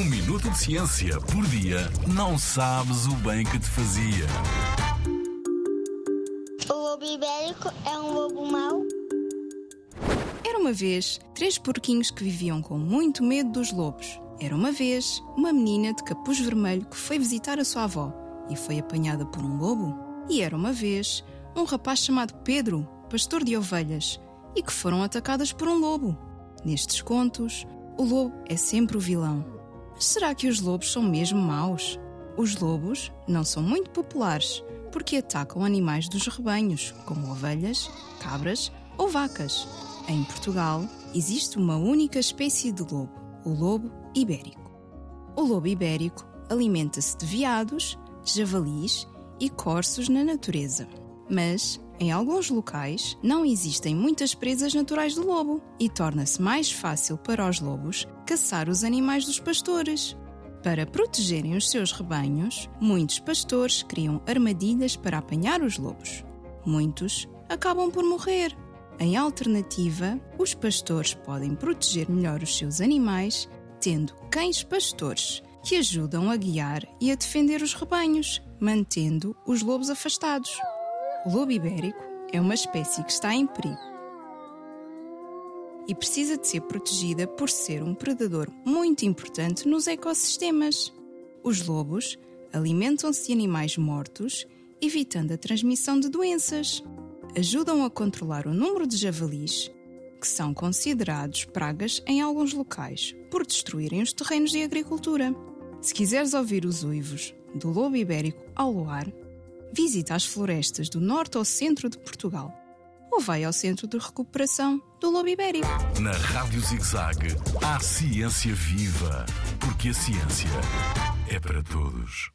Um minuto de ciência por dia não sabes o bem que te fazia. O lobo ibérico é um lobo mau? Era uma vez três porquinhos que viviam com muito medo dos lobos. Era uma vez uma menina de capuz vermelho que foi visitar a sua avó e foi apanhada por um lobo. E era uma vez um rapaz chamado Pedro, pastor de ovelhas, e que foram atacadas por um lobo. Nestes contos, o lobo é sempre o vilão. Será que os lobos são mesmo maus? Os lobos não são muito populares porque atacam animais dos rebanhos, como ovelhas, cabras ou vacas. Em Portugal, existe uma única espécie de lobo, o lobo ibérico. O lobo ibérico alimenta-se de veados, javalis e corços na natureza. Mas em alguns locais, não existem muitas presas naturais do lobo e torna-se mais fácil para os lobos caçar os animais dos pastores. Para protegerem os seus rebanhos, muitos pastores criam armadilhas para apanhar os lobos. Muitos acabam por morrer. Em alternativa, os pastores podem proteger melhor os seus animais tendo cães pastores que ajudam a guiar e a defender os rebanhos, mantendo os lobos afastados. O lobo ibérico é uma espécie que está em perigo e precisa de ser protegida por ser um predador muito importante nos ecossistemas. Os lobos alimentam-se de animais mortos, evitando a transmissão de doenças. Ajudam a controlar o número de javalis, que são considerados pragas em alguns locais, por destruírem os terrenos de agricultura. Se quiseres ouvir os uivos do lobo ibérico ao luar, visita as florestas do norte ao centro de Portugal ou vai ao Centro de Recuperação do Lobo Ibérico. Na Rádio ZigZag, há ciência viva, porque a ciência é para todos.